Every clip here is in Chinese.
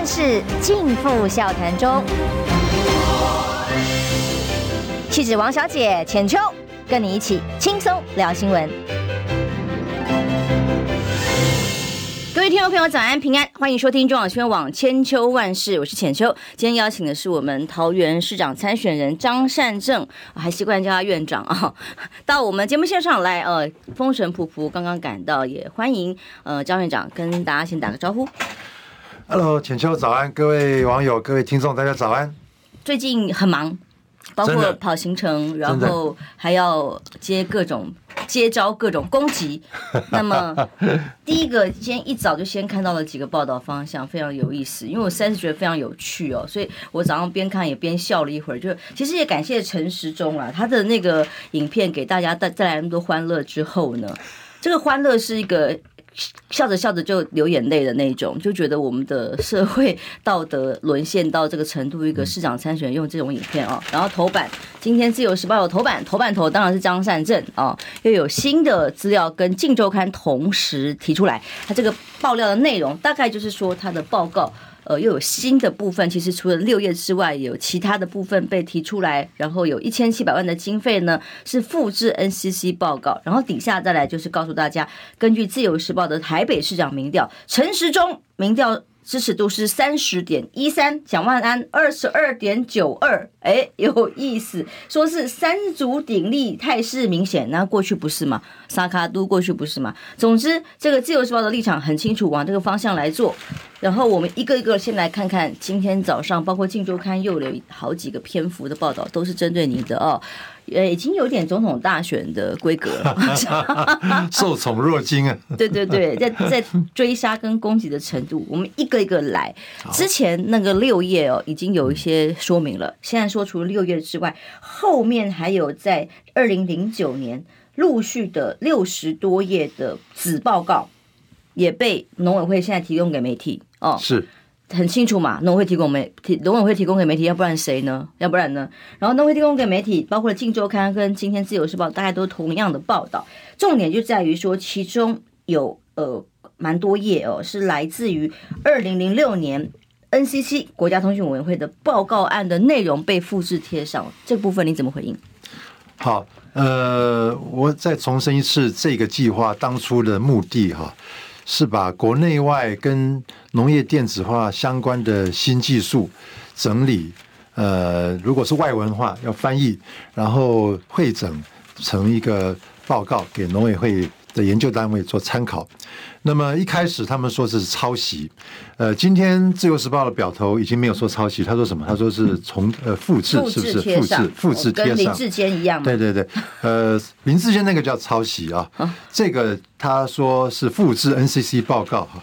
万事尽付笑谈中。气质王小姐浅秋，跟你一起轻松聊新闻。各位听众朋友，早安平安，欢迎收听中广新闻网千秋万事，我是浅秋。今天邀请的是我们桃园市长参选人张善政，还习惯叫他院长啊，到我们节目线上来，呃，风尘仆仆刚刚赶到，也欢迎呃张院长跟大家先打个招呼。Hello，浅秋早安，各位网友、各位听众，大家早安。最近很忙。包括跑行程，然后还要接各种接招、各种攻击。那么，第一个今天一早就先看到了几个报道方向，非常有意思。因为我实在是觉得非常有趣哦，所以我早上边看也边笑了一会儿。就其实也感谢陈时中啊，他的那个影片给大家带带来那么多欢乐之后呢，这个欢乐是一个。笑着笑着就流眼泪的那种，就觉得我们的社会道德沦陷到这个程度。一个市长参选用这种影片啊，然后头版今天自由时报有头版，头版头当然是张善政啊，又有新的资料跟镜周刊同时提出来，他这个爆料的内容大概就是说他的报告。呃，又有新的部分，其实除了六月之外，有其他的部分被提出来，然后有一千七百万的经费呢，是复制 NCC 报告，然后底下再来就是告诉大家，根据自由时报的台北市长民调，陈时中民调。支持度是三十点一三，蒋万安二十二点九二，哎，有意思，说是三足鼎立，态势明显。那过去不是吗？三脚督过去不是吗？总之，这个自由时报的立场很清楚，往这个方向来做。然后我们一个一个先来看看，今天早上包括《镜周刊》又有好几个篇幅的报道，都是针对你的哦。呃，已经有点总统大选的规格了，受宠若惊啊！对对对，在在追杀跟攻击的程度，我们一个一个来。之前那个六页哦，已经有一些说明了。现在说除了六页之外，后面还有在二零零九年陆续的六十多页的子报告，也被农委会现在提供给媒体哦。是。很清楚嘛，农委会提供媒体，农委会提供给媒体，要不然谁呢？要不然呢？然后农委会提供给媒体，包括了《镜周刊》跟今天《自由时报》，大概都同样的报道。重点就在于说，其中有呃蛮多页哦，是来自于二零零六年 NCC 国家通讯委员会的报告案的内容被复制贴上，这部分你怎么回应？好，呃，我再重申一次这个计划当初的目的哈。是把国内外跟农业电子化相关的新技术整理，呃，如果是外文化要翻译，然后汇整成一个报告给农委会的研究单位做参考。那么一开始他们说这是抄袭，呃，今天自由时报的表头已经没有说抄袭，他说什么？他说是从呃复制，是不是复制？复制贴上，跟林志坚一样吗？对对对，呃，林志坚那个叫抄袭啊，这个他说是复制 NCC 报告哈。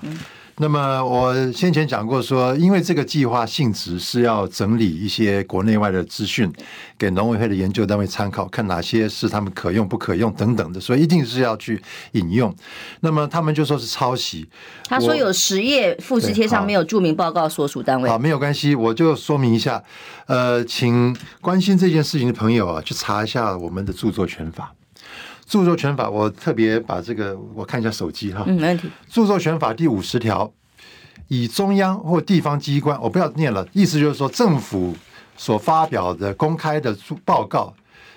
那么我先前讲过说，因为这个计划性质是要整理一些国内外的资讯，给农委会的研究单位参考，看哪些是他们可用不可用等等的，所以一定是要去引用。那么他们就说是抄袭。他说有十页复制贴上没有注明报告所属单位。好，没有关系，我就说明一下。呃，请关心这件事情的朋友啊，去查一下我们的著作权法。著作权法，我特别把这个我看一下手机哈。嗯，没问题。著作权法第五十条，以中央或地方机关，我不要念了，意思就是说，政府所发表的公开的报告，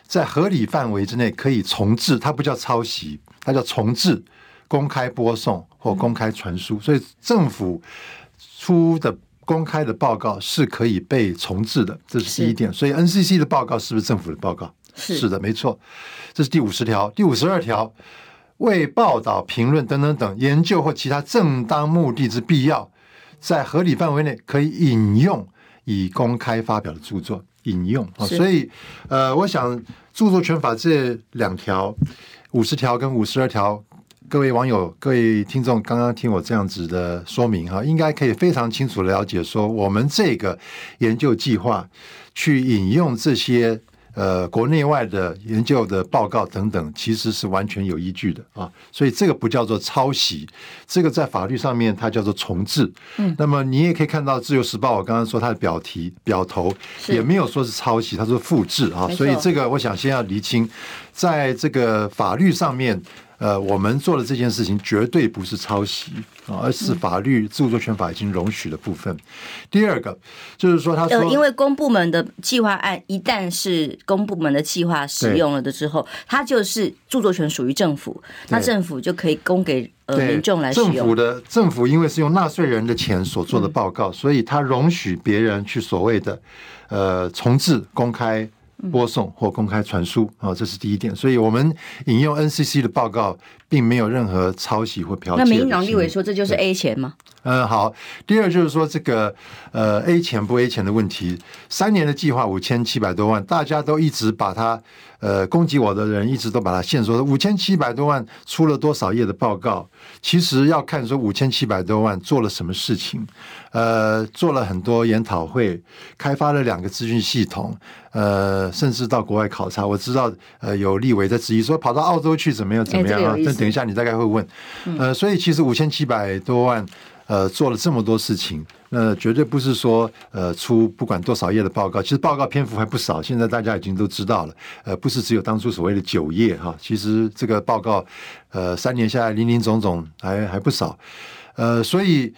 在合理范围之内可以重置，它不叫抄袭，它叫重置、公开播送或公开传输。所以政府出的公开的报告是可以被重置的，这是第一点。所以 NCC 的报告是不是政府的报告？是，是的，没错。这是第五十条，第五十二条，为报道、评论等等等研究或其他正当目的之必要，在合理范围内可以引用已公开发表的著作。引用啊，所以呃，我想著作权法这两条，五十条跟五十二条，各位网友、各位听众，刚刚听我这样子的说明哈，应该可以非常清楚了解说，我们这个研究计划去引用这些。呃，国内外的研究的报告等等，其实是完全有依据的啊，所以这个不叫做抄袭，这个在法律上面它叫做重置。嗯，那么你也可以看到《自由时报》，我刚刚说它的标题表头也没有说是抄袭，它说复制啊，所以这个我想先要厘清，在这个法律上面，呃，我们做的这件事情绝对不是抄袭啊，而是法律著作权法已经容许的部分。第二个就是说，他说，因为公部门的计划案一旦是公部门的计划使用了的之后，它就是著作权属于政府，那政府就可以供给呃民众来使用。政府的政府因为是用纳税人的钱所做的报告，所以他容许别人去所谓的呃重置、公开。播送或公开传输啊，这是第一点。所以我们引用 NCC 的报告，并没有任何抄袭或剽窃。那民进党立委说这就是 A 钱吗？嗯，好。第二就是说这个呃 A 钱不 A 钱的问题，三年的计划五千七百多万，大家都一直把它呃攻击我的人一直都把它限缩五千七百多万出了多少页的报告，其实要看说五千七百多万做了什么事情。呃，做了很多研讨会，开发了两个资讯系统，呃，甚至到国外考察。我知道，呃，有立委在质疑说，跑到澳洲去怎么样？怎么样啊？一下你大概会问，呃，所以其实五千七百多万，呃，做了这么多事情，那绝对不是说，呃，出不管多少页的报告。其实报告篇幅还不少，现在大家已经都知道了，呃，不是只有当初所谓的九页哈，其实这个报告，呃，三年下来林林总总还还不少，呃，所以。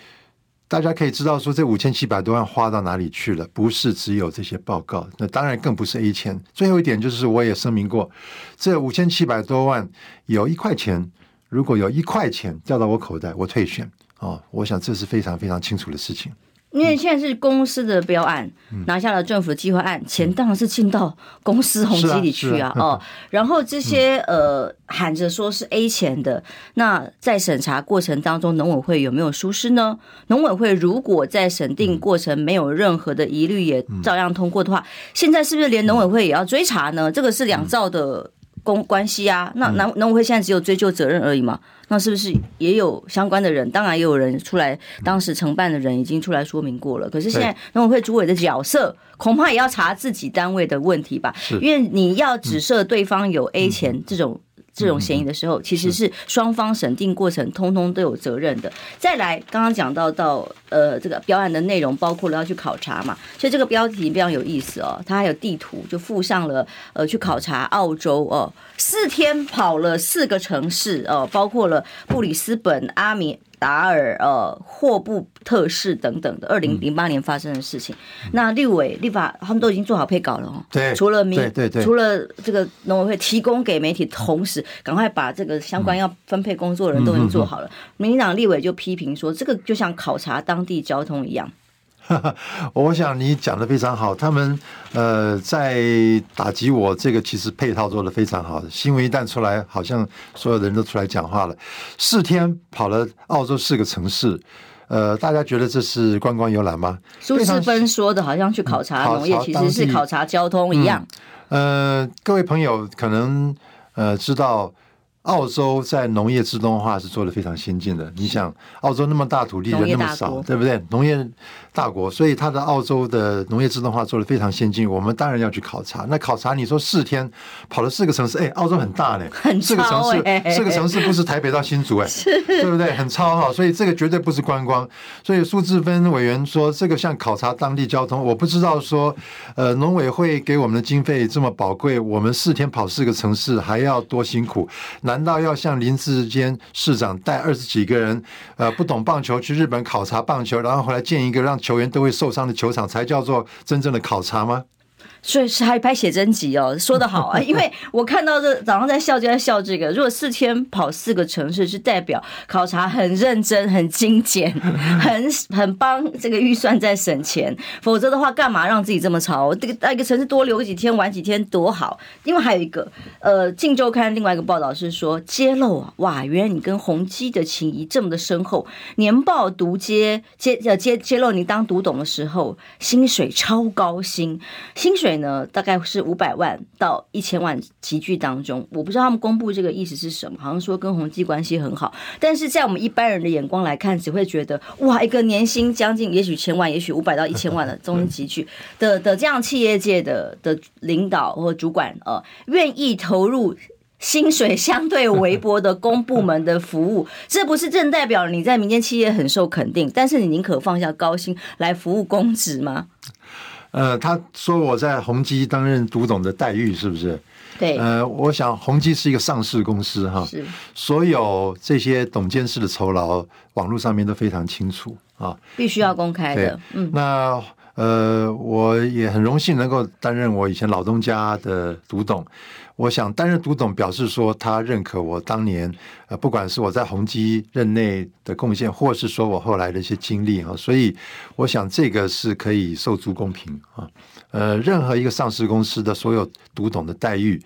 大家可以知道说，这五千七百多万花到哪里去了？不是只有这些报告，那当然更不是 A 千。最后一点就是，我也声明过，这五千七百多万有一块钱，如果有一块钱掉到我口袋，我退选哦。我想这是非常非常清楚的事情。因为现在是公司的标案，拿下了政府的计划案，钱当然是进到公司红基里去啊，哦，然后这些呃喊着说是 A 钱的，那在审查过程当中，农委会有没有疏失呢？农委会如果在审定过程没有任何的疑虑，也照样通过的话，现在是不是连农委会也要追查呢？这个是两造的公关系啊，那农农委会现在只有追究责任而已嘛？那是不是也有相关的人？当然也有人出来，当时承办的人已经出来说明过了。可是现在农委会主委的角色，恐怕也要查自己单位的问题吧？因为你要指涉对方有 A 钱这种。这种嫌疑的时候，其实是双方审定过程通通都有责任的。再来，刚刚讲到到呃这个标案的内容，包括了要去考察嘛，所以这个标题非常有意思哦。它还有地图，就附上了呃去考察澳洲哦，四天跑了四个城市哦，包括了布里斯本、阿米。达尔、呃，霍布特市等等的，二零零八年发生的事情。嗯、那立委、立法他们都已经做好配稿了哦。对，除了民，对对对，除了这个农委会提供给媒体，同时赶快把这个相关要分配工作的人都已经做好了。嗯、民进党立委就批评说，这个就像考察当地交通一样。我想你讲的非常好，他们呃在打击我，这个其实配套做的非常好。新闻一旦出来，好像所有的人都出来讲话了。四天跑了澳洲四个城市，呃，大家觉得这是观光游览吗？苏世芬说的好像去考察农业，其实是考察交通一样。嗯、呃，各位朋友可能呃知道。澳洲在农业自动化是做的非常先进的。你想，澳洲那么大土地，人那么少，对不对？农业大国，所以它的澳洲的农业自动化做的非常先进。我们当然要去考察。那考察，你说四天跑了四个城市，哎，澳洲很大呢，四个城市，四个城市不是台北到新竹 哎，对不对？很超哈，所以这个绝对不是观光。所以苏志芬委员说，这个像考察当地交通，我不知道说，呃，农委会给我们的经费这么宝贵，我们四天跑四个城市还要多辛苦？难道要像林志坚市长带二十几个人，呃，不懂棒球去日本考察棒球，然后回来建一个让球员都会受伤的球场，才叫做真正的考察吗？所以是还拍写真集哦，说得好啊！因为我看到这早上在笑就在笑这个，如果四天跑四个城市，是代表考察很认真、很精简、很很帮这个预算在省钱。否则的话，干嘛让自己这么吵？这个在一个城市多留几天、玩几天多好。因为还有一个，呃，《镜周刊》另外一个报道是说揭露啊，哇，原来你跟宏基的情谊这么的深厚。年报读揭揭呃揭揭露你当独董的时候，薪水超高薪，薪水。呢，大概是五百万到一千万集聚当中，我不知道他们公布这个意思是什么，好像说跟宏基关系很好，但是在我们一般人的眼光来看，只会觉得哇，一个年薪将近也许千万，也许五百到一千万的中间级距的的这样企业界的的领导或主管呃，愿意投入薪水相对微薄的公部门的服务，这不是正代表你在民间企业很受肯定，但是你宁可放下高薪来服务公职吗？呃，他说我在宏基担任独董的待遇是不是？对，呃，我想宏基是一个上市公司哈，是所有这些董监事的酬劳，网络上面都非常清楚啊，必须要公开的。嗯，那呃，我也很荣幸能够担任我以前老东家的独董。我想担任独董，表示说他认可我当年呃，不管是我在宏基任内的贡献，或是说我后来的一些经历啊，所以我想这个是可以受诸公平啊。呃，任何一个上市公司的所有独董的待遇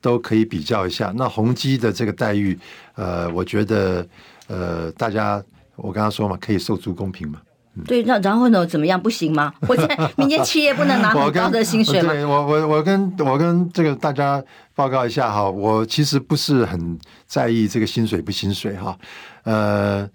都可以比较一下。那宏基的这个待遇，呃，我觉得呃，大家我刚刚说嘛，可以受诸公平嘛。对，那然后呢？怎么样？不行吗？我在民间企业不能拿很高的薪水吗？我我我跟我跟这个大家报告一下哈，我其实不是很在意这个薪水不薪水哈。呃，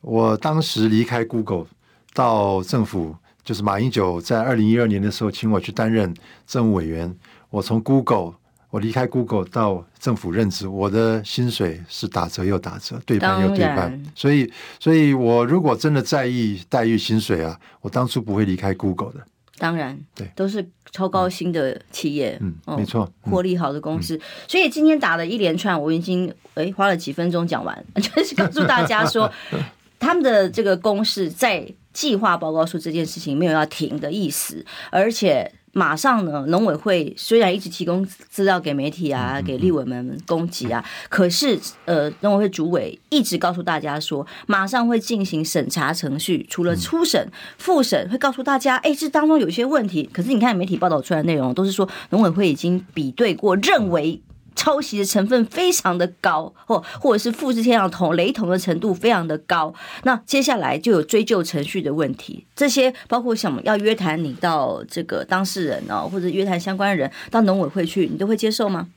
我当时离开 Google 到政府，就是马英九在二零一二年的时候请我去担任政务委员，我从 Google。我离开 Google 到政府任职，我的薪水是打折又打折，对半又对半。所以，所以我如果真的在意待遇薪水啊，我当初不会离开 Google 的。当然，对，都是超高薪的企业，嗯，没错，获利好的公司。所以今天打了一连串，我已经诶花了几分钟讲完，就是告诉大家说，他们的这个公式在计划报告书这件事情没有要停的意思，而且。马上呢，农委会虽然一直提供资料给媒体啊，给立委们供给啊，可是呃，农委会主委一直告诉大家说，马上会进行审查程序，除了初审、复审，会告诉大家，哎，这当中有些问题。可是你看媒体报道出来的内容，都是说农委会已经比对过，认为。抄袭的成分非常的高，或或者是复制天上同雷同的程度非常的高，那接下来就有追究程序的问题。这些包括想要约谈你到这个当事人哦，或者约谈相关人到农委会去，你都会接受吗？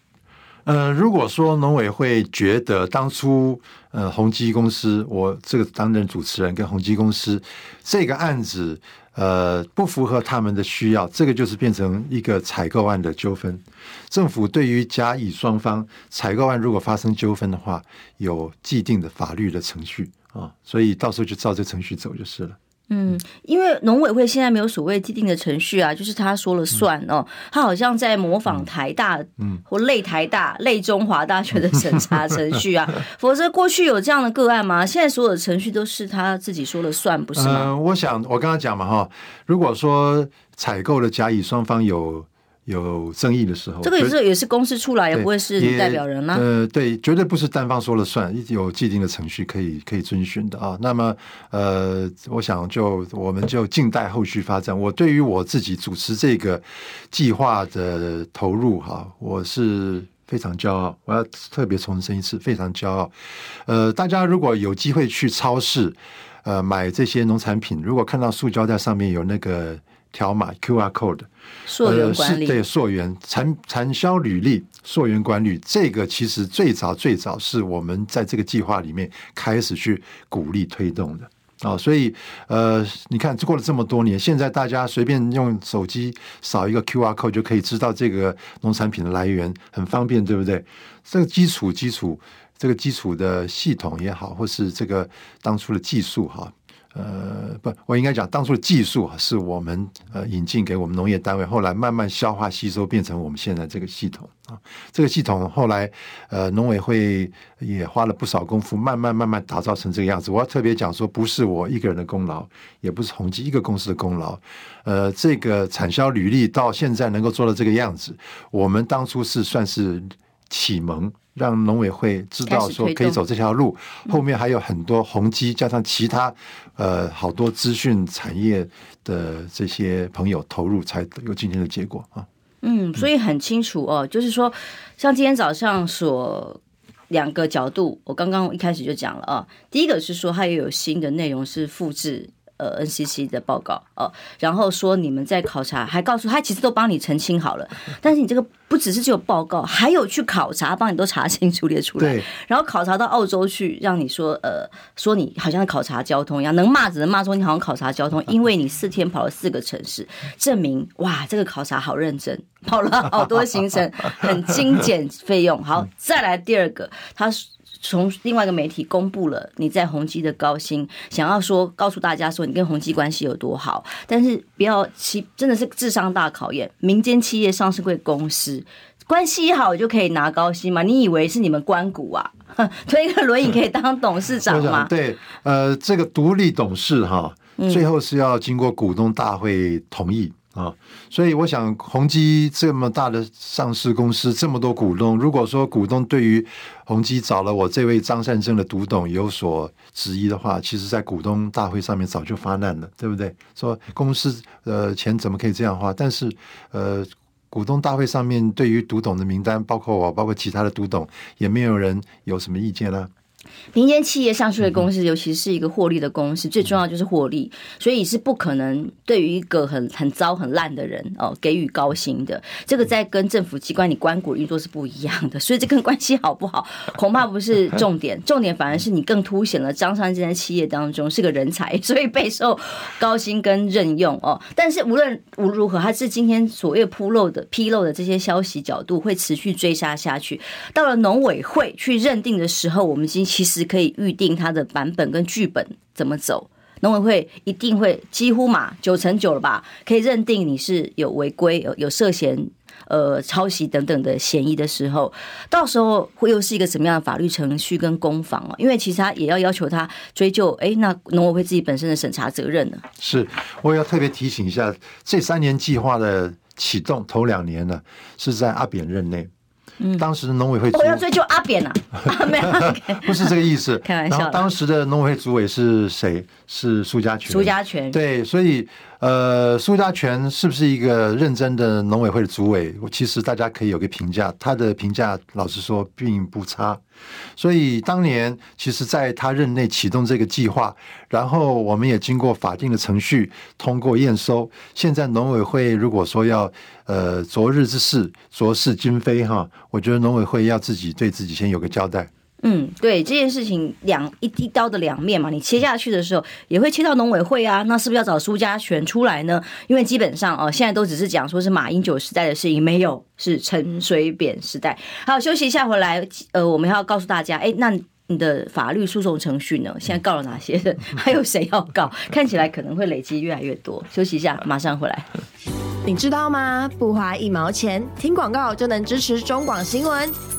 呃，如果说农委会觉得当初呃宏基公司，我这个担任主持人跟宏基公司这个案子。呃，不符合他们的需要，这个就是变成一个采购案的纠纷。政府对于甲乙双方采购案如果发生纠纷的话，有既定的法律的程序啊，所以到时候就照这程序走就是了。嗯，因为农委会现在没有所谓既定的程序啊，就是他说了算哦。他好像在模仿台大，嗯，或类台大、类中华大学的审查程序啊。否则过去有这样的个案吗？现在所有的程序都是他自己说了算，不是吗？呃，我想我刚刚讲嘛哈，如果说采购的甲乙双方有。有争议的时候，这个也是也是公司出来，也不会是代表人啊？呃，对，绝对不是单方说了算，有既定的程序可以可以遵循的啊。那么，呃，我想就我们就静待后续发展。我对于我自己主持这个计划的投入哈，我是非常骄傲。我要特别重申一次，非常骄傲。呃，大家如果有机会去超市，呃，买这些农产品，如果看到塑胶袋上面有那个。条码 QR code，溯源管理，呃、对溯源产产销履历溯源管理，这个其实最早最早是我们在这个计划里面开始去鼓励推动的啊，所以呃，你看过了这么多年，现在大家随便用手机扫一个 QR code 就可以知道这个农产品的来源，很方便，对不对？这个基础基础，这个基础的系统也好，或是这个当初的技术哈。呃，不，我应该讲，当初的技术是我们呃引进给我们农业单位，后来慢慢消化吸收，变成我们现在这个系统啊。这个系统后来呃农委会也花了不少功夫，慢慢慢慢打造成这个样子。我要特别讲说，不是我一个人的功劳，也不是宏基一个公司的功劳。呃，这个产销履历到现在能够做到这个样子，我们当初是算是启蒙。让农委会知道说可以走这条路，后面还有很多宏基加上其他呃好多资讯产业的这些朋友投入，才有今天的结果啊。嗯，所以很清楚哦，就是说，像今天早上所两个角度，我刚刚一开始就讲了啊。第一个是说，它也有新的内容是复制。呃，NCC 的报告哦，然后说你们在考察，还告诉他其实都帮你澄清好了，但是你这个不只是只有报告，还有去考察，帮你都查清楚列出来，对，然后考察到澳洲去，让你说呃，说你好像考察交通一样，能骂只能骂说你好像考察交通，因为你四天跑了四个城市，证明哇，这个考察好认真，跑了好多行程，很精简费用。好，再来第二个，他。从另外一个媒体公布了你在宏基的高薪，想要说告诉大家说你跟宏基关系有多好，但是不要其真的是智商大考验。民间企业上市贵公司关系好就可以拿高薪吗？你以为是你们关股啊？推个轮椅可以当董事长 吗？对，呃，这个独立董事哈，最后是要经过股东大会同意。啊，所以我想，宏基这么大的上市公司，这么多股东，如果说股东对于宏基找了我这位张善政的独董有所质疑的话，其实在股东大会上面早就发难了，对不对？说公司呃钱怎么可以这样花？但是呃，股东大会上面对于独董的名单，包括我，包括其他的独董，也没有人有什么意见呢、民间企业上市的公司，尤其是一个获利的公司，最重要就是获利，所以是不可能对于一个很很糟很烂的人哦给予高薪的。这个在跟政府机关你关股运作是不一样的，所以这跟关系好不好恐怕不是重点，重点反而是你更凸显了张三这在企业当中是个人才，所以备受高薪跟任用哦。但是无论无论如何，他是今天所谓铺露的披露的这些消息角度会持续追杀下去。到了农委会去认定的时候，我们今其实可以预定它的版本跟剧本怎么走，农委会一定会几乎嘛九成九了吧，可以认定你是有违规、有有涉嫌呃抄袭等等的嫌疑的时候，到时候会又是一个什么样的法律程序跟攻防啊？因为其实他也要要求他追究，哎，那农委会自己本身的审查责任呢？是，我也要特别提醒一下，这三年计划的启动头两年呢，是在阿扁任内。嗯，当时的农委会，我要追究阿扁啊，没有，不是这个意思。开玩笑。然后当时的农委会主委是谁？是苏家全。苏家全。对，所以。呃，苏家全是不是一个认真的农委会的主委？我其实大家可以有个评价，他的评价老实说并不差。所以当年其实在他任内启动这个计划，然后我们也经过法定的程序通过验收。现在农委会如果说要呃昨日之事昨是今非哈，我觉得农委会要自己对自己先有个交代。嗯，对这件事情两一一刀的两面嘛，你切下去的时候也会切到农委会啊，那是不是要找苏家全出来呢？因为基本上哦，现在都只是讲说是马英九时代的事情，没有是陈水扁时代。好，休息一下回来，呃，我们要告诉大家，哎，那你的法律诉讼程序呢？现在告了哪些人？还有谁要告？看起来可能会累积越来越多。休息一下，马上回来。你知道吗？不花一毛钱，听广告就能支持中广新闻。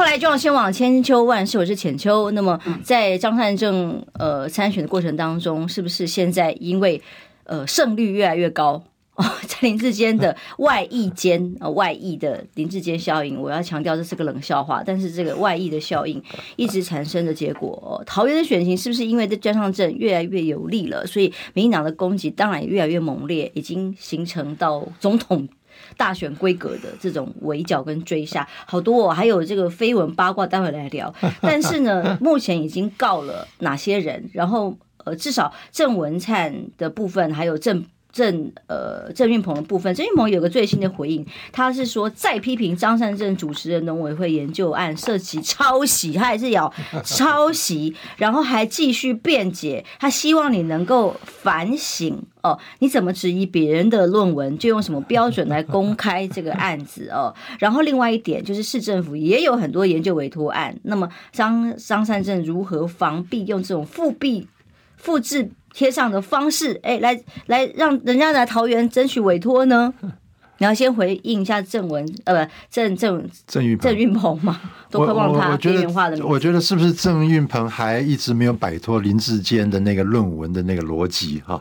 后来就要先往千秋万世，我是浅秋。那么在张善政呃参选的过程当中，是不是现在因为呃胜率越来越高 哦，在林志坚的 外溢间呃外溢的林志坚效应，我要强调这是个冷笑话，但是这个外溢的效应 一直产生的结果，哦、桃园的选情是不是因为这张善政越来越有利了，所以民进党的攻击当然也越来越猛烈，已经形成到总统。大选规格的这种围剿跟追杀，好多哦，还有这个绯闻八卦，待会来聊。但是呢，目前已经告了哪些人？然后呃，至少郑文灿的部分，还有郑。郑呃郑运鹏的部分，郑运鹏有个最新的回应，他是说再批评张善政主持的农委会研究案涉及抄袭，他还是要抄袭，然后还继续辩解，他希望你能够反省哦，你怎么质疑别人的论文，就用什么标准来公开这个案子哦？然后另外一点就是市政府也有很多研究委托案，那么张张善政如何防弊用这种复辟复制？贴上的方式，哎，来来让人家来桃园争取委托呢？你要先回应一下郑文，呃，不，郑郑郑运郑运鹏嘛，都快忘他边缘化的名字。我觉得是不是郑运鹏还一直没有摆脱林志坚的那个论文的那个逻辑哈？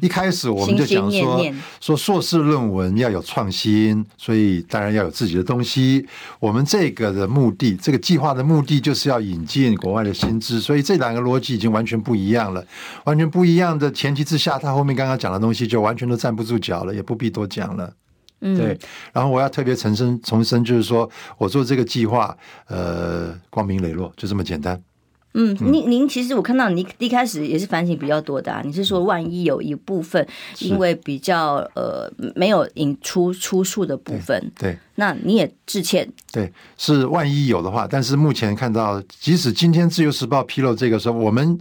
一开始我们就讲说，心心念念说硕士论文要有创新，所以当然要有自己的东西。我们这个的目的，这个计划的目的就是要引进国外的新知，所以这两个逻辑已经完全不一样了。完全不一样的前提之下，他后面刚刚讲的东西就完全都站不住脚了，也不必多讲了。嗯，对，然后我要特别重申，重申就是说我做这个计划，呃，光明磊落，就这么简单。嗯，您您其实我看到你一开始也是反省比较多的啊。你是说万一有一部分因为比较呃没有引出出处的部分，对，对，那你也致歉。对，是万一有的话，但是目前看到，即使今天自由时报披露这个时候，我们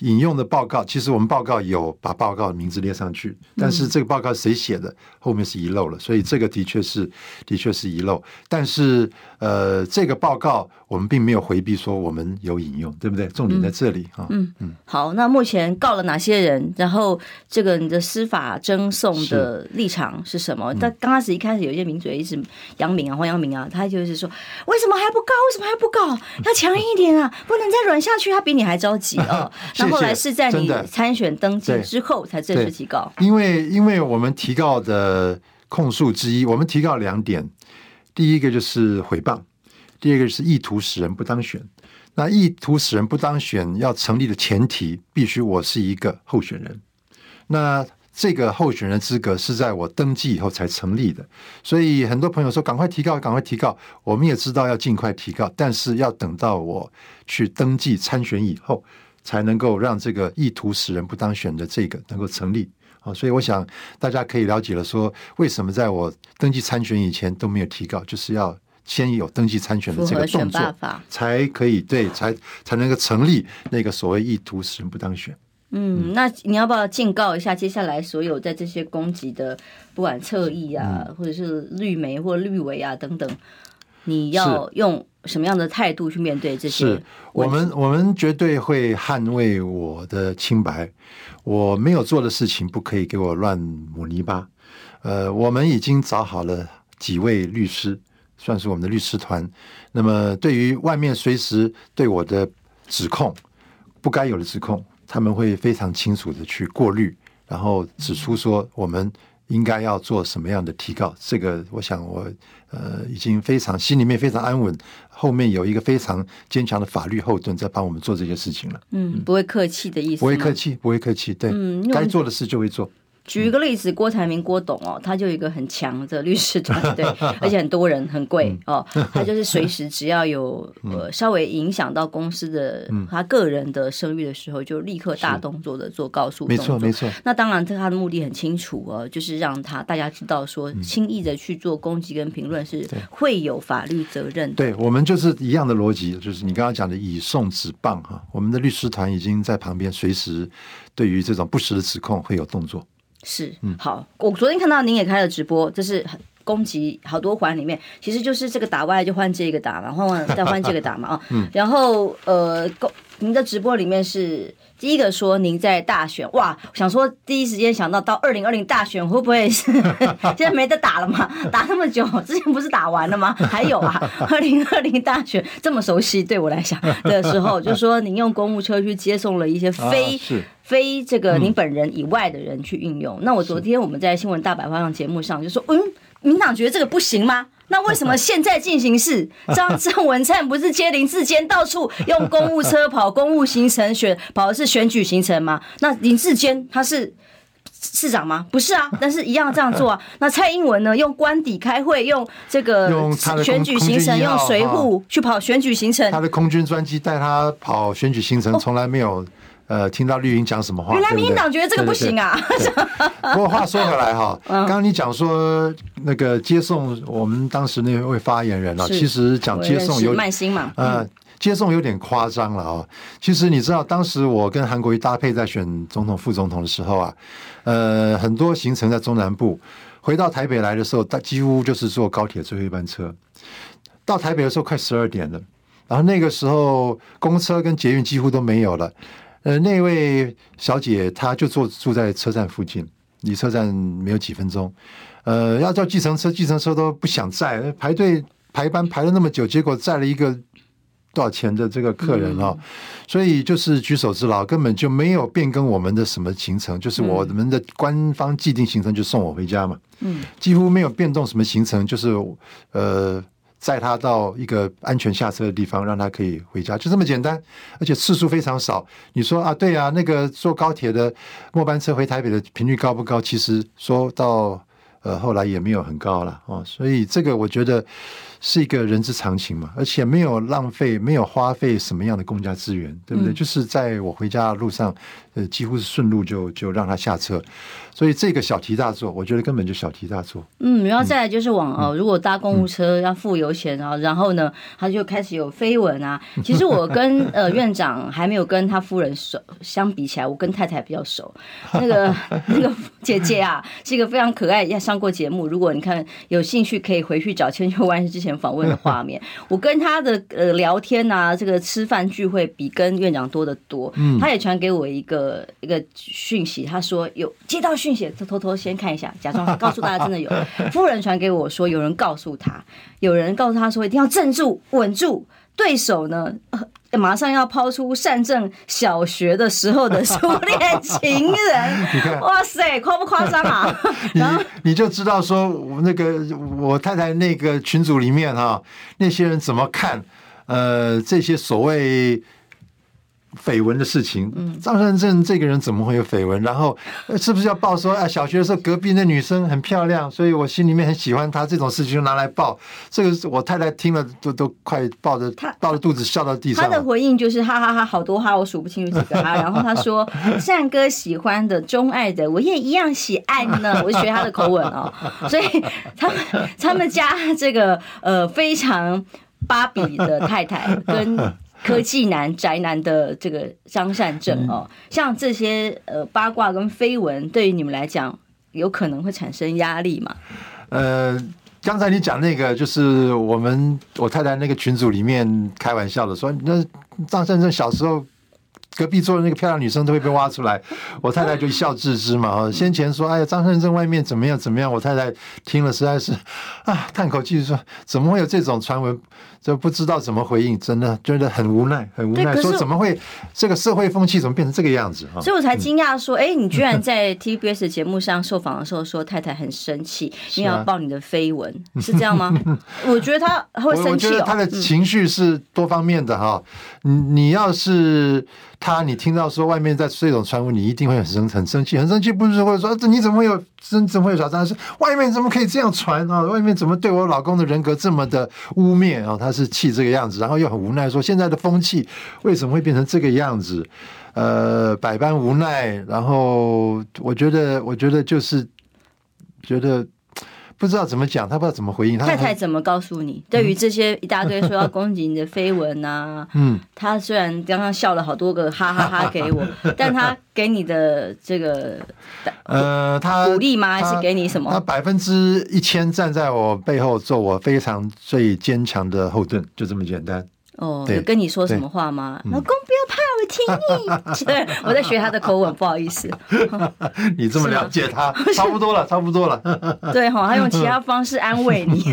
引用的报告，其实我们报告有把报告的名字列上去，但是这个报告谁写的，后面是遗漏了，所以这个的确是的确是遗漏。但是呃，这个报告我们并没有回避说我们有引用，对不对？重点在这里哈。嗯嗯。好，那目前告了哪些人？然后这个你的司法争讼的立场是什么？但刚开始一开始有一些名嘴一直杨明啊，黄杨明啊，他就是说，为什么还不告？为什么还不告？要强硬一点啊，不能再软下去。他比你还着急啊。那后来是在你参选登记之后才正式提告。因为因为我们提告的控诉之一，我们提告两点，第一个就是诽谤，第二个是意图使人不当选。那意图使人不当选要成立的前提，必须我是一个候选人。那这个候选人资格是在我登记以后才成立的，所以很多朋友说赶快提告，赶快提告。我们也知道要尽快提告，但是要等到我去登记参选以后，才能够让这个意图使人不当选的这个能够成立。啊，所以我想大家可以了解了，说为什么在我登记参选以前都没有提告，就是要。先有登记参选的这个动作，才可以对，才才能够成立那个所谓意图使人不当选。嗯，那你要不要警告一下接下来所有在这些攻击的，不管侧翼啊，或者是绿媒或绿委啊等等，你要用什么样的态度去面对这些？是我们我们绝对会捍卫我的清白，我没有做的事情不可以给我乱抹泥巴。呃，我们已经找好了几位律师。算是我们的律师团。那么，对于外面随时对我的指控，不该有的指控，他们会非常清楚的去过滤，然后指出说我们应该要做什么样的提告。这个，我想我呃已经非常心里面非常安稳，后面有一个非常坚强的法律后盾在帮我们做这些事情了。嗯，不会客气的意思。不会客气，不会客气。对，嗯，该做的事就会做。举一个例子，郭台铭郭董哦，他就有一个很强的律师团队，而且很多人，很贵哦。他就是随时只要有呃稍微影响到公司的他个人的声誉的时候，就立刻大动作的做告诉动作。没错没错。那当然，他的目的很清楚哦，就是让他大家知道说，轻易的去做攻击跟评论是会有法律责任的。对，我们就是一样的逻辑，就是你刚刚讲的以送止棒哈，我们的律师团已经在旁边，随时对于这种不实的指控会有动作。是，好。我昨天看到您也开了直播，这是攻击好多环里面，其实就是这个打歪就换这个打嘛，换换再换这个打嘛啊。然后呃，您的直播里面是第一个说您在大选，哇，想说第一时间想到到二零二零大选会不会是 现在没得打了吗？打那么久，之前不是打完了吗？还有啊，二零二零大选这么熟悉，对我来讲的时候，就说您用公务车去接送了一些非。啊非这个您本人以外的人去运用。嗯、那我昨天我们在新闻大白话上节目上就说，嗯，民党觉得这个不行吗？那为什么现在进行式张 郑文灿不是接林志坚到处用公务车跑公务行程选跑的是选举行程吗？那林志坚他是市长吗？不是啊，但是一样这样做啊。那蔡英文呢？用官邸开会，用这个选举行程，用随扈去跑选举行程，他的空军专机带他跑选举行程，从来没有。呃，听到绿营讲什么话？原来民进党觉得这个不行啊！不过话说回来哈，刚刚你讲说那个接送我们当时那位发言人啊，其实讲接送有慢心嘛，呃，接送有点夸张了啊。其实你知道，当时我跟韩国瑜搭配在选总统、副总统的时候啊，呃，很多行程在中南部，回到台北来的时候，他几乎就是坐高铁最后一班车。到台北的时候快十二点了，然后那个时候公车跟捷运几乎都没有了。呃，那位小姐她就住住在车站附近，离车站没有几分钟。呃，要叫计程车，计程车都不想载，排队排班排了那么久，结果载了一个多少钱的这个客人哦，所以就是举手之劳，根本就没有变更我们的什么行程，就是我们的官方既定行程就送我回家嘛，嗯，几乎没有变动什么行程，就是呃。载他到一个安全下车的地方，让他可以回家，就这么简单，而且次数非常少。你说啊，对啊，那个坐高铁的末班车回台北的频率高不高？其实说到呃，后来也没有很高了哦，所以这个我觉得是一个人之常情嘛，而且没有浪费，没有花费什么样的公家资源，对不对？嗯、就是在我回家的路上，呃，几乎是顺路就就让他下车，所以这个小题大做，我觉得根本就小题大做。嗯，然后再来就是往哦，如果搭公务车要付油钱啊，然后呢，他就开始有绯闻啊。其实我跟呃院长还没有跟他夫人熟，相比起来，我跟太太比较熟。那个 那个姐姐啊，是一个非常可爱，也上过节目。如果你看有兴趣，可以回去找千秋万世之前访问的画面。我跟他的呃聊天啊，这个吃饭聚会比跟院长多得多。嗯，他也传给我一个一个讯息，他说有接到讯息，他偷偷先看一下，假装告诉大家真的有。夫人传给我说，有人告诉他，有人告诉他说一定要镇住、稳住。对手呢，马上要抛出善政小学的时候的初恋情人，你看，哇塞，夸不夸张啊？然后你你就知道说，那个我太太那个群组里面哈，那些人怎么看？呃，这些所谓。绯闻的事情，张善政这个人怎么会有绯闻？然后是不是要报说，哎，小学的时候隔壁那女生很漂亮，所以我心里面很喜欢她。这种事情就拿来报，这个是我太太听了都都快抱着抱着肚子笑到地上。他的回应就是哈哈哈，好多哈，我数不清楚几个哈。然后他说，善哥喜欢的、钟爱的，我也一样喜爱呢。我就学他的口吻哦，所以他们他们家这个呃非常芭比的太太跟。科技男宅男的这个张善政哦，像这些呃八卦跟绯闻，对于你们来讲，有可能会产生压力吗？呃，刚才你讲那个，就是我们我太太那个群组里面开玩笑的说，那张善正小时候隔壁坐的那个漂亮女生都会被挖出来，我太太就一笑置之嘛。先前说哎呀张善正外面怎么样怎么样，我太太听了实在是啊叹口气说，怎么会有这种传闻？就不知道怎么回应，真的觉得很无奈，很无奈。说怎么会这个社会风气怎么变成这个样子？所以我才惊讶说，哎、嗯，你居然在 TBS 节目上受访的时候说太太很生气，因为要报你的绯闻，是这样吗？我觉得他会生气、哦。我觉得他的情绪是多方面的哈。你你要是他，你听到说外面在这种传闻，你一定会很生很生气，很生气，不是会说这你怎么会有真怎么会有啥？但是外面怎么可以这样传啊？外面怎么对我老公的人格这么的污蔑啊？他。他是气这个样子，然后又很无奈，说现在的风气为什么会变成这个样子？呃，百般无奈。然后我觉得，我觉得就是觉得不知道怎么讲，他不知道怎么回应。他太太怎么告诉你？对于这些一大堆说要攻击你的绯闻啊，嗯，他虽然刚刚笑了好多个哈哈哈哈给我，但他给你的这个呃，他鼓励吗？还是给你什么？他百分之一千站在我背后，做我非常最坚强的后盾，就这么简单。哦，有跟你说什么话吗？老公不要怕，我听你。对，我在学他的口吻，不好意思。你这么了解他，差不多了，差不多了。对哈，他用其他方式安慰你。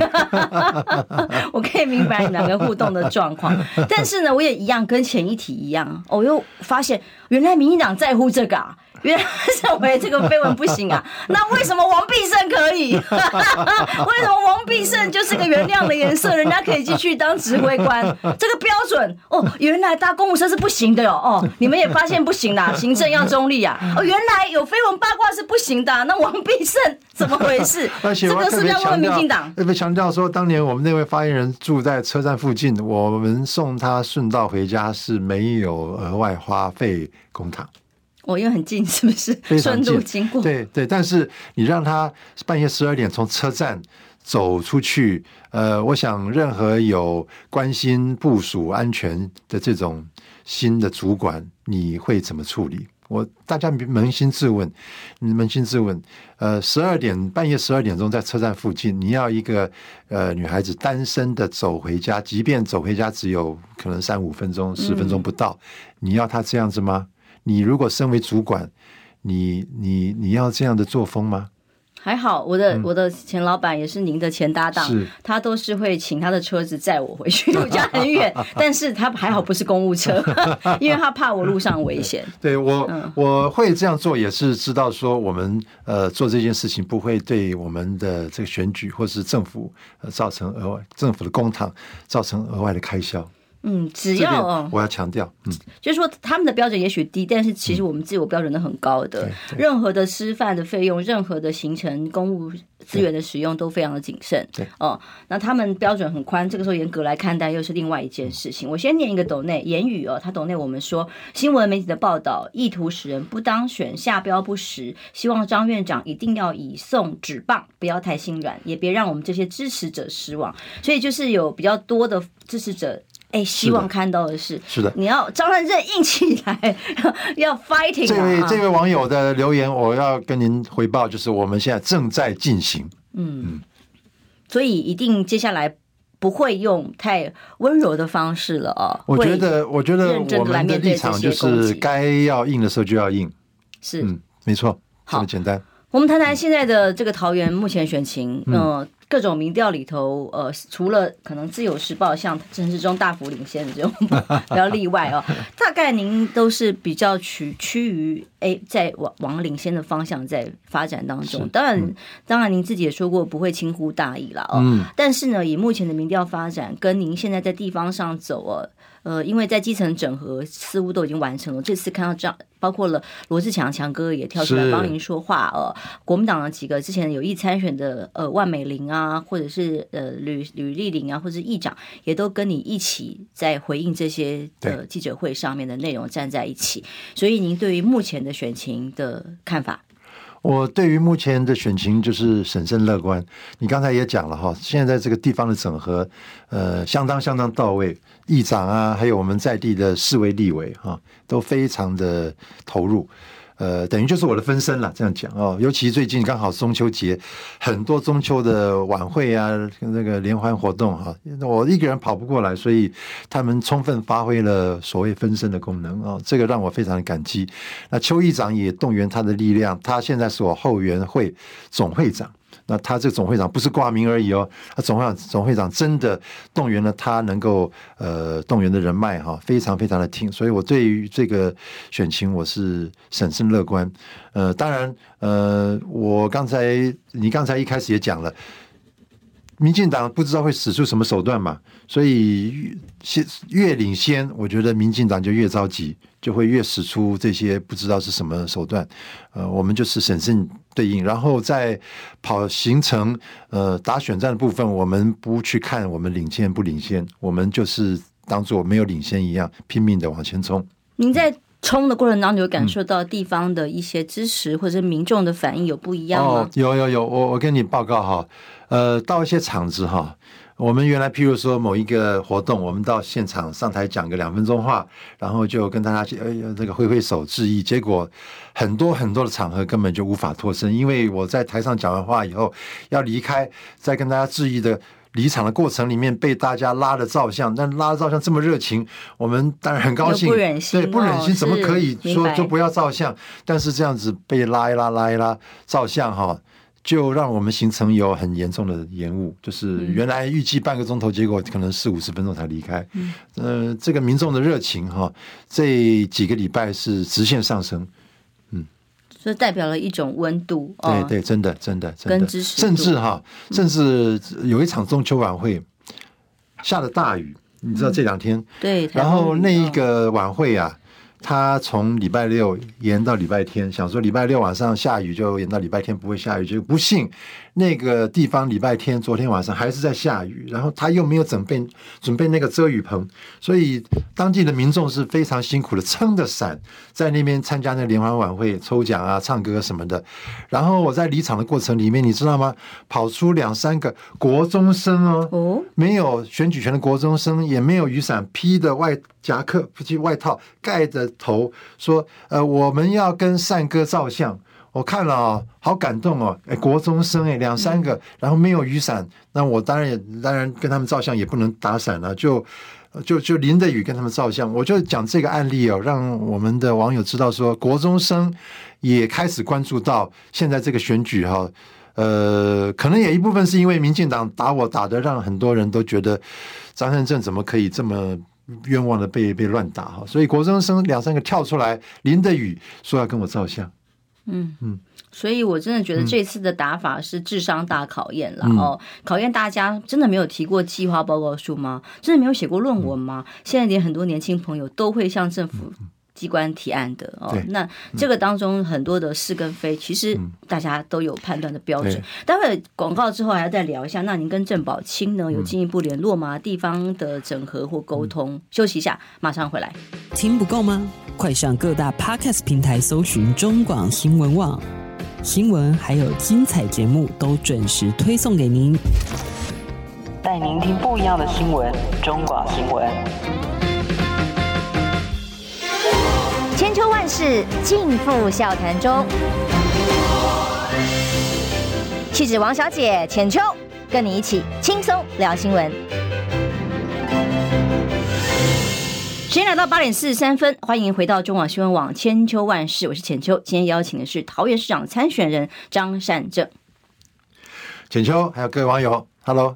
我可以明白你们两个互动的状况，但是呢，我也一样跟前一题一样，我又发现原来民进党在乎这个啊。原来认为这个绯闻不行啊？那为什么王必胜可以？为什么王必胜就是个原谅的颜色，人家可以继续当指挥官？这个标准哦，原来搭公务车是不行的哟。哦，你们也发现不行啦，行政要中立啊。哦，原来有绯闻八卦是不行的，那王必胜怎么回事？这个是不是要问民进党？特别强调说，当年我们那位发言人住在车站附近，我们送他顺道回家是没有额外花费公帑。我因为很近，是不是？顺路经过。对对，但是你让他半夜十二点从车站走出去，呃，我想任何有关心部署安全的这种新的主管，你会怎么处理？我大家扪心自问，扪心自问，呃，十二点半夜十二点钟在车站附近，你要一个呃女孩子单身的走回家，即便走回家只有可能三五分钟、十分钟不到，嗯、你要她这样子吗？你如果身为主管，你你你要这样的作风吗？还好，我的、嗯、我的前老板也是您的前搭档，他都是会请他的车子载我回去，我家很远，但是他还好不是公务车，因为他怕我路上危险。对我、嗯、我会这样做，也是知道说我们呃做这件事情不会对我们的这个选举或是政府呃造成额外政府的公帑造成额外的开销。嗯，只要我要强调，嗯，就是说他们的标准也许低，但是其实我们自我标准都很高的。任何的吃饭的费用，任何的行程、公务资源的使用都非常的谨慎。对哦，那他们标准很宽，这个时候严格来看待又是另外一件事情。我先念一个抖内言语哦，他抖内我们说新闻媒体的报道意图使人不当选，下标不实，希望张院长一定要以送纸棒，不要太心软，也别让我们这些支持者失望。所以就是有比较多的支持者。哎，希望看到的是，是的，你要张善政硬起来，要 fighting、啊。这位这位网友的留言，我要跟您回报，就是我们现在正在进行。嗯嗯，所以一定接下来不会用太温柔的方式了哦。我觉得，我觉得我们的立场就是该要硬的时候就要硬。是，嗯，没错，这么简单。我们谈谈现在的这个桃园目前选情，嗯。呃各种民调里头，呃，除了可能自由时报像陈时中大幅领先的这种 比较例外哦，大概您都是比较趋趋于 A 在往往领先的方向在发展当中。当然，嗯、当然您自己也说过不会轻忽大意了哦。嗯、但是呢，以目前的民调发展，跟您现在在地方上走哦。呃，因为在基层整合似乎都已经完成了。这次看到这样，包括了罗志强强哥也跳出来帮您说话。呃，国民党的几个之前有意参选的，呃，万美玲啊，或者是呃吕吕丽玲啊，或者是议长，也都跟你一起在回应这些的记者会上面的内容站在一起。所以，您对于目前的选情的看法？我对于目前的选情就是审慎乐观。你刚才也讲了哈，现在这个地方的整合，呃，相当相当到位。议长啊，还有我们在地的四位立委哈，都非常的投入。呃，等于就是我的分身了，这样讲哦。尤其最近刚好中秋节，很多中秋的晚会啊，那个联欢活动哈，我一个人跑不过来，所以他们充分发挥了所谓分身的功能哦，这个让我非常的感激。那邱议长也动员他的力量，他现在是我后援会总会长。那他这个总会长不是挂名而已哦，他总会长总会长真的动员了他能够呃动员的人脉哈，非常非常的挺，所以我对于这个选情我是审慎乐观。呃，当然呃，我刚才你刚才一开始也讲了，民进党不知道会使出什么手段嘛，所以先越领先，我觉得民进党就越着急。就会越使出这些不知道是什么手段，呃，我们就是审慎对应，然后在跑行程，呃，打选战的部分，我们不去看我们领先不领先，我们就是当做没有领先一样，拼命的往前冲。您在冲的过程当中，有感受到地方的一些支持，或者民众的反应有不一样吗？哦，有有有，我我跟你报告哈，呃，到一些场子哈。我们原来，譬如说某一个活动，我们到现场上台讲个两分钟话，然后就跟大家去呃这个挥挥手致意。结果很多很多的场合根本就无法脱身，因为我在台上讲完话以后要离开，在跟大家致意的离场的过程里面被大家拉了照相。但拉了照相这么热情，我们当然很高兴，不忍心，对，不忍心，怎么可以说就不要照相？但是这样子被拉一拉，拉一拉照相哈。就让我们行程有很严重的延误，就是原来预计半个钟头，结果可能四五十分钟才离开。嗯，呃，这个民众的热情哈，这几个礼拜是直线上升。嗯，所以代表了一种温度。对对，真的真的真的，甚至哈，甚至有一场中秋晚会下了大雨，你知道这两天对，然后那一个晚会啊。他从礼拜六延到礼拜天，想说礼拜六晚上下雨就延到礼拜天不会下雨，就不信那个地方礼拜天昨天晚上还是在下雨，然后他又没有准备准备那个遮雨棚，所以当地的民众是非常辛苦的撑着伞在那边参加那个联欢晚会抽奖啊、唱歌什么的。然后我在离场的过程里面，你知道吗？跑出两三个国中生哦，没有选举权的国中生，也没有雨伞披的外夹克、披外套盖着。头说：“呃，我们要跟善哥照相。我看了哦，好感动哦。哎，国中生哎，两三个，然后没有雨伞，那我当然也当然跟他们照相也不能打伞了，就就就淋着雨跟他们照相。我就讲这个案例哦，让我们的网友知道说，国中生也开始关注到现在这个选举哈。呃，可能也一部分是因为民进党打我打的，让很多人都觉得张善政怎么可以这么。”冤枉的被被乱打哈，所以国中生两三个跳出来淋着雨说要跟我照相，嗯嗯，所以我真的觉得这次的打法是智商大考验了、嗯、哦，考验大家真的没有提过计划报告书吗？真的没有写过论文吗？嗯、现在连很多年轻朋友都会向政府。机关提案的哦，那这个当中很多的是跟非，其实大家都有判断的标准。待会广告之后还要再聊一下。那您跟郑宝清呢有进一步联络吗？地方的整合或沟通？休息一下，马上回来。听不够吗？快上各大 Podcast 平台搜寻中广新闻网新闻，还有精彩节目都准时推送给您，带您听不一样的新闻。中广新闻。千秋万事尽付笑谈中。气质王小姐浅秋，跟你一起轻松聊新闻。时间来到八点四十三分，欢迎回到中广新闻网千秋万事，我是浅秋。今天邀请的是桃园市长参选人张善政。浅秋，还有各位网友，Hello。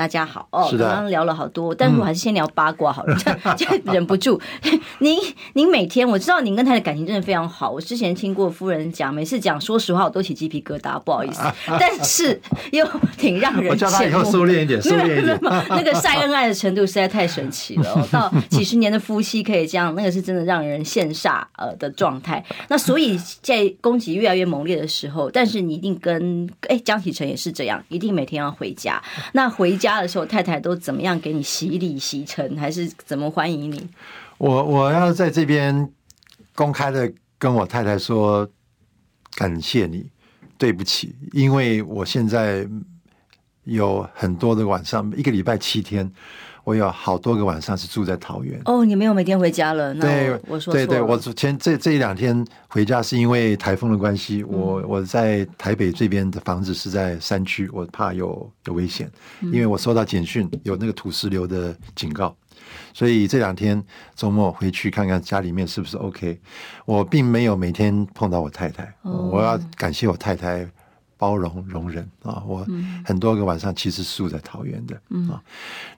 大家好哦，刚刚聊了好多，但是我还是先聊八卦好了，嗯、就忍不住。您您每天我知道您跟他的感情真的非常好，我之前听过夫人讲，每次讲说实话我都起鸡皮疙瘩，不好意思，但是又挺让人羡慕。我叫他以后收敛一点，收敛一点。那个晒恩爱的程度实在太神奇了，哦，到几十年的夫妻可以这样，那个是真的让人羡煞呃的状态。那所以在攻击越来越猛烈的时候，但是你一定跟哎江启臣也是这样，一定每天要回家。那回家。家的时候，太太都怎么样给你洗礼洗尘，还是怎么欢迎你？我我要在这边公开的跟我太太说，感谢你，对不起，因为我现在有很多的晚上，一个礼拜七天。我有好多个晚上是住在桃园哦，你没有每天回家了？对，我说对对，我前这这一两天回家是因为台风的关系，我我在台北这边的房子是在山区，我怕有有危险，因为我收到简讯有那个土石流的警告，所以这两天周末回去看看家里面是不是 OK。我并没有每天碰到我太太，我要感谢我太太。包容容忍啊！我很多个晚上其实是住在桃园的啊。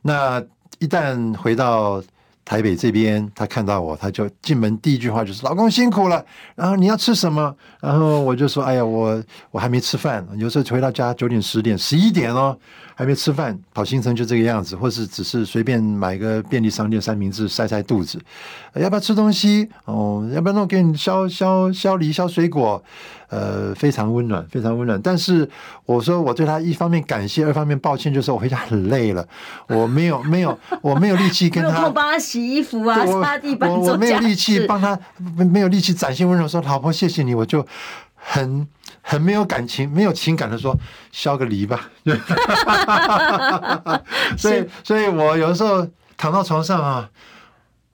那一旦回到台北这边，他看到我，他就进门第一句话就是：“老公辛苦了。”然后你要吃什么？然后我就说：“哎呀，我我还没吃饭。有时候回到家九点、十点、十一点哦。”还没吃饭，跑行程就这个样子，或是只是随便买个便利商店三明治塞塞肚子，要不要吃东西？哦，要不要弄给你削削削梨、削水果？呃，非常温暖，非常温暖。但是我说我对他一方面感谢，二方面抱歉，就是我回家很累了，我没有没有我没有力气跟他，没有帮他洗衣服啊，擦地板，我我没有力气帮他，没有力气展现温柔，说老婆谢谢你，我就很。很没有感情、没有情感的说，削个梨吧。所以，所以我有的时候躺到床上啊，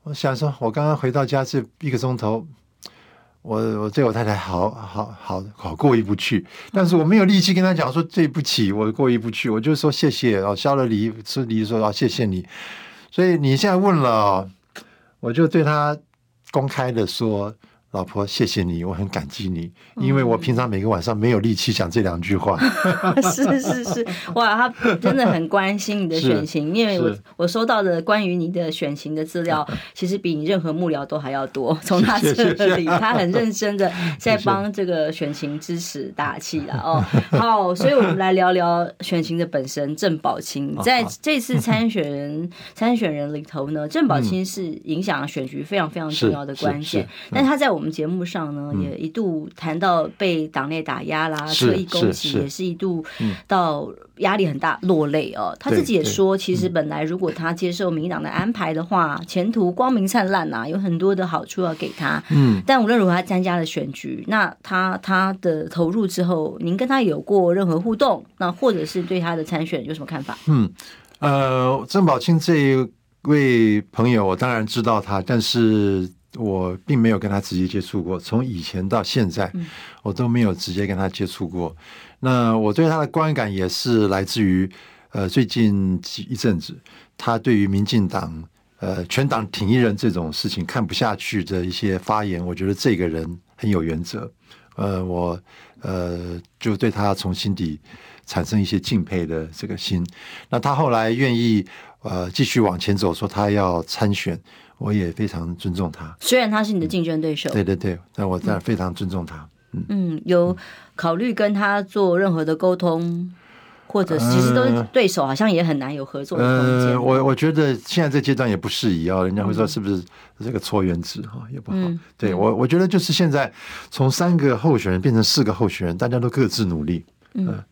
我想说，我刚刚回到家这一个钟头，我我对我太太好好好好过意不去，但是我没有力气跟她讲说对不起，我过意不去，我就说谢谢然后，削了梨吃梨说啊谢谢你。所以你现在问了，我就对她公开的说。老婆，谢谢你，我很感激你，因为我平常每个晚上没有力气讲这两句话。是是是，哇，他真的很关心你的选情，因为我我收到的关于你的选情的资料，其实比你任何幕僚都还要多。从他这里，他很认真的 在帮这个选情支持打气了哦。好，所以我们来聊聊选情的本身。郑宝清在这次参选人参选人里头呢，郑宝清是影响选举非常非常重要的关键，但他在我。我们节目上呢，也一度谈到被党内打压啦、恶意攻击，也是一度到压力很大、落泪哦。他自己也说，其实本来如果他接受民进党的安排的话，前途光明灿烂呐，有很多的好处要给他。嗯，但无论如何，他参加了选举，那他他的投入之后，您跟他有过任何互动？那或者是对他的参选有什么看法？嗯，呃，郑宝清这一位朋友，我当然知道他，但是。我并没有跟他直接接触过，从以前到现在，我都没有直接跟他接触过。那我对他的观感也是来自于，呃，最近一阵子，他对于民进党，呃，全党挺一人这种事情看不下去的一些发言，我觉得这个人很有原则。呃，我呃就对他从心底产生一些敬佩的这个心。那他后来愿意呃继续往前走，说他要参选。我也非常尊重他，虽然他是你的竞争对手。嗯、对对对，但我当然非常尊重他。嗯，有考虑跟他做任何的沟通，或者其实都是对手，好像也很难有合作的空间。呃，我我觉得现在这阶段也不适宜啊，人家会说是不是这个错缘子哈，也不好。嗯、对我，我觉得就是现在从三个候选人变成四个候选人，大家都各自努力。嗯。呃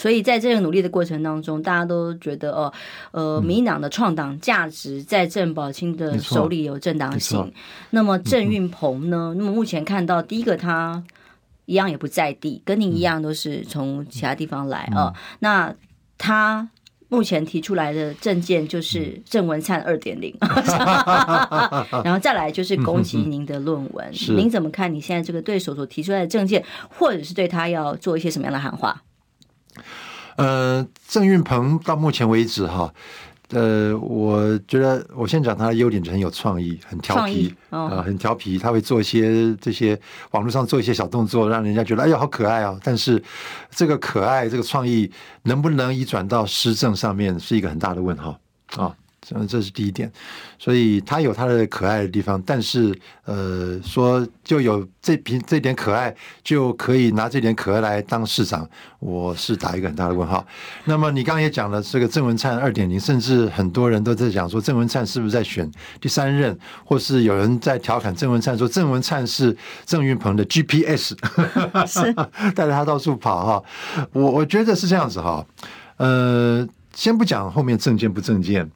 所以在这个努力的过程当中，大家都觉得哦，呃，民进党的创党价值在郑宝清的手里有正当性。那么郑运鹏呢？那么目前看到第一个他一样也不在地，跟您一样都是从其他地方来啊。那他目前提出来的政见就是郑文灿二点零，然后再来就是攻击您的论文。您怎么看你现在这个对手所提出来的政见，或者是对他要做一些什么样的喊话？呃，郑运鹏到目前为止哈，呃，我觉得我先讲他的优点，就很有创意，很调皮啊、哦呃，很调皮，他会做一些这些网络上做一些小动作，让人家觉得哎呀好可爱啊。但是这个可爱，这个创意能不能移转到施政上面，是一个很大的问号啊。哦嗯，这是第一点，所以他有他的可爱的地方，但是呃，说就有这凭这点可爱就可以拿这点可爱来当市长，我是打一个很大的问号。那么你刚刚也讲了这个郑文灿二点零，甚至很多人都在讲说郑文灿是不是在选第三任，或是有人在调侃郑文灿说郑文灿是郑云鹏的 GPS，是 带着他到处跑哈。我我觉得是这样子哈，呃，先不讲后面证件不政见。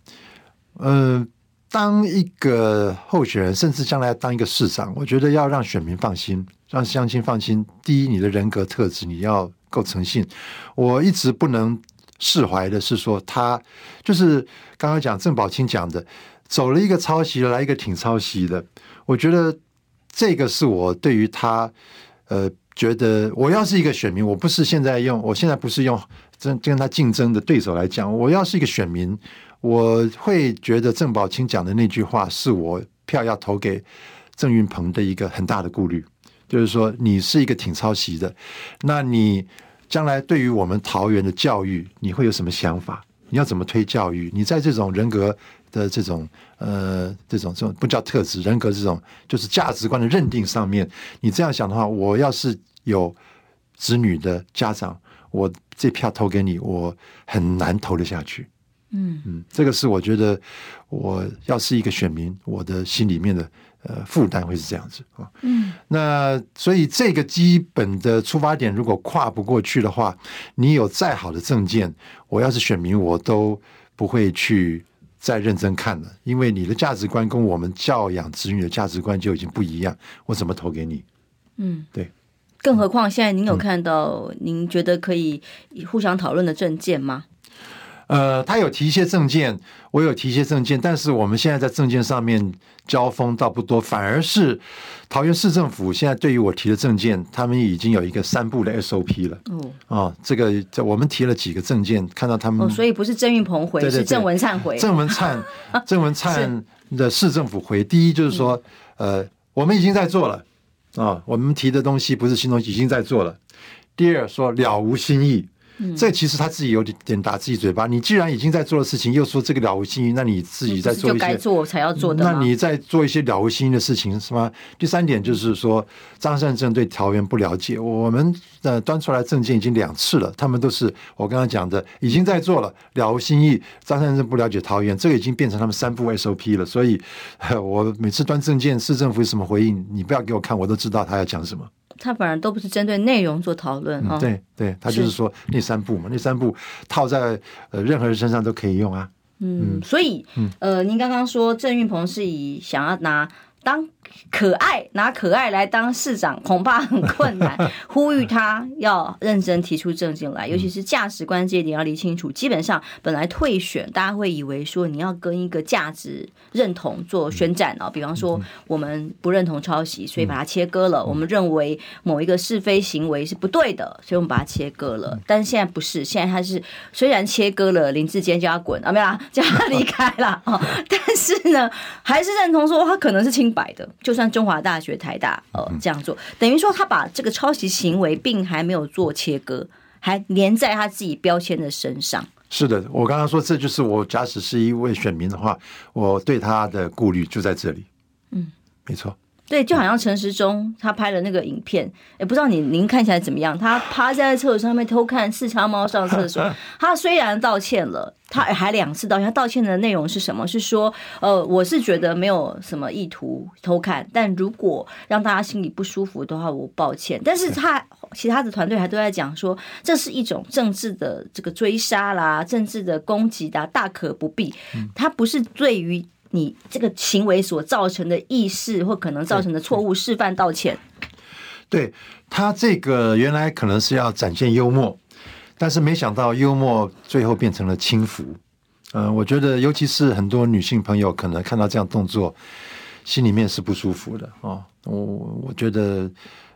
呃，当一个候选人，甚至将来当一个市长，我觉得要让选民放心，让乡亲放心。第一，你的人格特质你要够诚信。我一直不能释怀的是说，他就是刚刚讲郑宝清讲的，走了一个抄袭，来一个挺抄袭的。我觉得这个是我对于他，呃，觉得我要是一个选民，我不是现在用，我现在不是用跟跟他竞争的对手来讲，我要是一个选民。我会觉得郑宝清讲的那句话是我票要投给郑运鹏的一个很大的顾虑，就是说你是一个挺抄袭的，那你将来对于我们桃园的教育，你会有什么想法？你要怎么推教育？你在这种人格的这种呃这种这种不叫特质，人格这种就是价值观的认定上面，你这样想的话，我要是有子女的家长，我这票投给你，我很难投得下去。嗯嗯，这个是我觉得我要是一个选民，我的心里面的呃负担会是这样子啊。嗯，那所以这个基本的出发点如果跨不过去的话，你有再好的证件，我要是选民，我都不会去再认真看了，因为你的价值观跟我们教养子女的价值观就已经不一样，我怎么投给你？嗯，对。更何况现在您有看到您觉得可以互相讨论的证件吗？呃，他有提一些证件，我有提一些证件，但是我们现在在证件上面交锋倒不多，反而是桃园市政府现在对于我提的证件，他们已经有一个三步的 SOP 了。哦，啊，这个这我们提了几个证件，看到他们，哦，所以不是郑运鹏回，对对对，是郑文灿回。郑文灿，郑文灿的市政府回，第一就是说，呃，我们已经在做了啊，哦，我们提的东西不是新东西，已经在做了。第二说了无新意。嗯、这其实他自己有点点打自己嘴巴。你既然已经在做的事情，又说这个了无新意，那你自己在做一些，该做才要做的。那你在做一些了无新意的事情，是吗？第三点就是说，张善政对桃园不了解。我们呃端出来证件已经两次了，他们都是我刚刚讲的，已经在做了了无新意。张善政不了解桃园，这个已经变成他们三步 SOP 了。所以，我每次端证件，市政府有什么回应，你不要给我看，我都知道他要讲什么。他反而都不是针对内容做讨论啊，对对，他就是说那三步嘛，那三步套在呃任何人身上都可以用啊。嗯，所以呃，您刚刚说郑运鹏是以想要拿当。可爱拿可爱来当市长恐怕很困难，呼吁他要认真提出政见来，尤其是价值观这一点要理清楚。基本上本来退选，大家会以为说你要跟一个价值认同做宣战啊，比方说我们不认同抄袭，所以把它切割了；我们认为某一个是非行为是不对的，所以我们把它切割了。但是现在不是，现在他是虽然切割了，林志坚叫他滚啊，没有啦，叫他离开了啊，但是呢，还是认同说他可能是清白的。就算中华大学、台大呃这样做，等于说他把这个抄袭行为并还没有做切割，还粘在他自己标签的身上。是的，我刚刚说这就是我假使是一位选民的话，我对他的顾虑就在这里。嗯，没错。对，就好像陈时中他拍了那个影片，也不知道你您看起来怎么样？他趴在厕所上面偷看四叉猫上厕所。他虽然道歉了，他还两次道歉。他道歉的内容是什么？是说，呃，我是觉得没有什么意图偷看，但如果让大家心里不舒服的话，我抱歉。但是他其他的团队还都在讲说，这是一种政治的这个追杀啦，政治的攻击的，大可不必。他不是对于。你这个行为所造成的意识或可能造成的错误示范道歉。对，他这个原来可能是要展现幽默，但是没想到幽默最后变成了轻浮。嗯、我觉得尤其是很多女性朋友可能看到这样动作，心里面是不舒服的哦。我我觉得，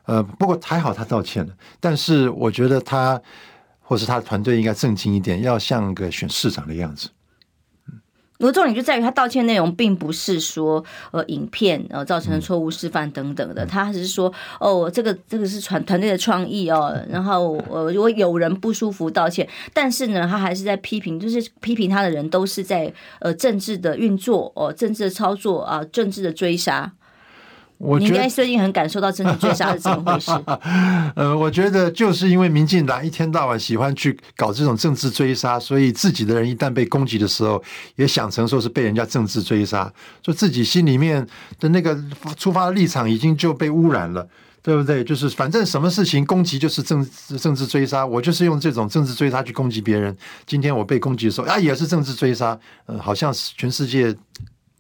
呃，不过还好他道歉了，但是我觉得他或是他的团队应该正经一点，要像个选市长的样子。我重点就在于他道歉内容，并不是说呃影片呃造成的错误示范等等的，他只是说哦这个这个是团团队的创意哦，然后呃如果有人不舒服道歉，但是呢他还是在批评，就是批评他的人都是在呃政治的运作哦，政治的操作啊，政治的追杀。你应该最近很感受到政治追杀是怎么回事？呃，我觉得就是因为民进党一天到晚喜欢去搞这种政治追杀，所以自己的人一旦被攻击的时候，也想成说是被人家政治追杀，就自己心里面的那个出发的立场已经就被污染了，对不对？就是反正什么事情攻击就是政治政治追杀，我就是用这种政治追杀去攻击别人。今天我被攻击的时候啊，也是政治追杀，呃，好像全世界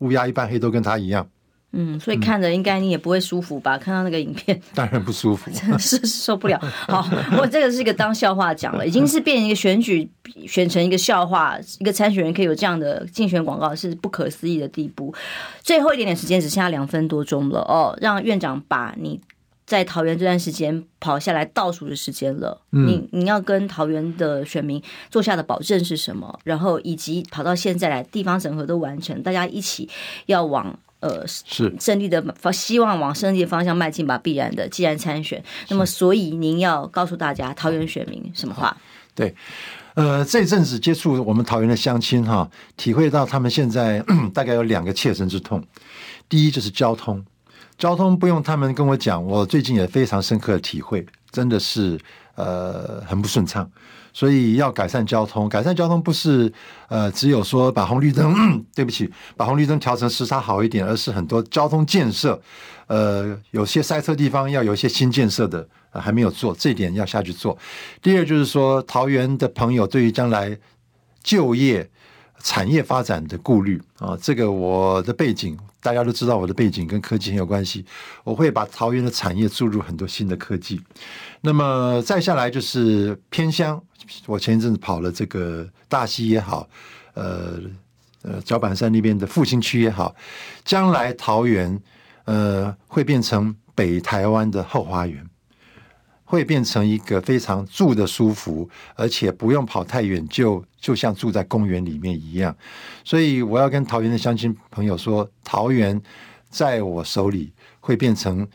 乌鸦一般黑都跟他一样。嗯，所以看着应该你也不会舒服吧？嗯、看到那个影片，当然不舒服，真是受不了。好，我这个是一个当笑话讲了，已经是变成一个选举，选成一个笑话，一个参选人可以有这样的竞选广告，是不可思议的地步。最后一点点时间，只剩下两分多钟了哦，让院长把你在桃园这段时间跑下来倒数的时间了，嗯、你你要跟桃园的选民做下的保证是什么？然后以及跑到现在来，地方整合都完成，大家一起要往。呃，是胜利的方，希望往胜利的方向迈进吧。必然的，既然参选，那么所以您要告诉大家，桃园选民什么话？对，呃，这阵子接触我们桃园的乡亲哈，体会到他们现在 大概有两个切身之痛。第一就是交通，交通不用他们跟我讲，我最近也非常深刻的体会，真的是呃很不顺畅。所以要改善交通，改善交通不是呃只有说把红绿灯，对不起，把红绿灯调成时差好一点，而是很多交通建设，呃，有些塞车地方要有一些新建设的，还没有做，这一点要下去做。第二就是说，桃园的朋友对于将来就业、产业发展的顾虑啊，这个我的背景大家都知道，我的背景跟科技很有关系，我会把桃园的产业注入很多新的科技。那么再下来就是偏乡。我前一阵子跑了这个大溪也好，呃呃，角板山那边的复兴区也好，将来桃园呃会变成北台湾的后花园，会变成一个非常住的舒服，而且不用跑太远，就就像住在公园里面一样。所以我要跟桃园的乡亲朋友说，桃园在我手里会变成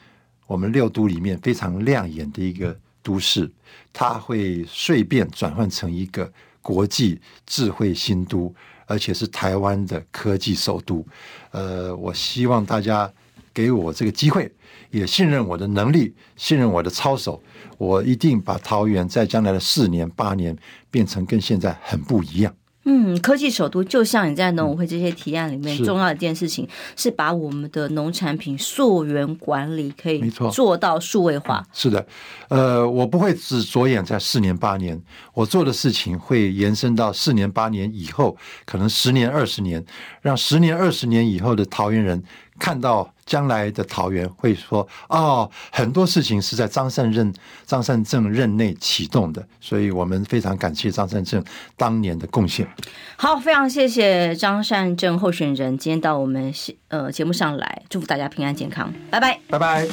我们六都里面非常亮眼的一个都市。它会顺便转换成一个国际智慧新都，而且是台湾的科技首都。呃，我希望大家给我这个机会，也信任我的能力，信任我的操守，我一定把桃园在将来的四年、八年变成跟现在很不一样。嗯，科技首都就像你在农委会这些提案里面重要的一件事情，是，是把我们的农产品溯源管理可以做到数位化。是的，呃，我不会只着眼在四年八年，我做的事情会延伸到四年八年以后，可能十年二十年，让十年二十年以后的桃园人看到。将来的桃园会说哦，很多事情是在张善任、张善政任内启动的，所以我们非常感谢张善政当年的贡献。好，非常谢谢张善政候选人今天到我们呃节目上来，祝福大家平安健康，拜拜，拜拜。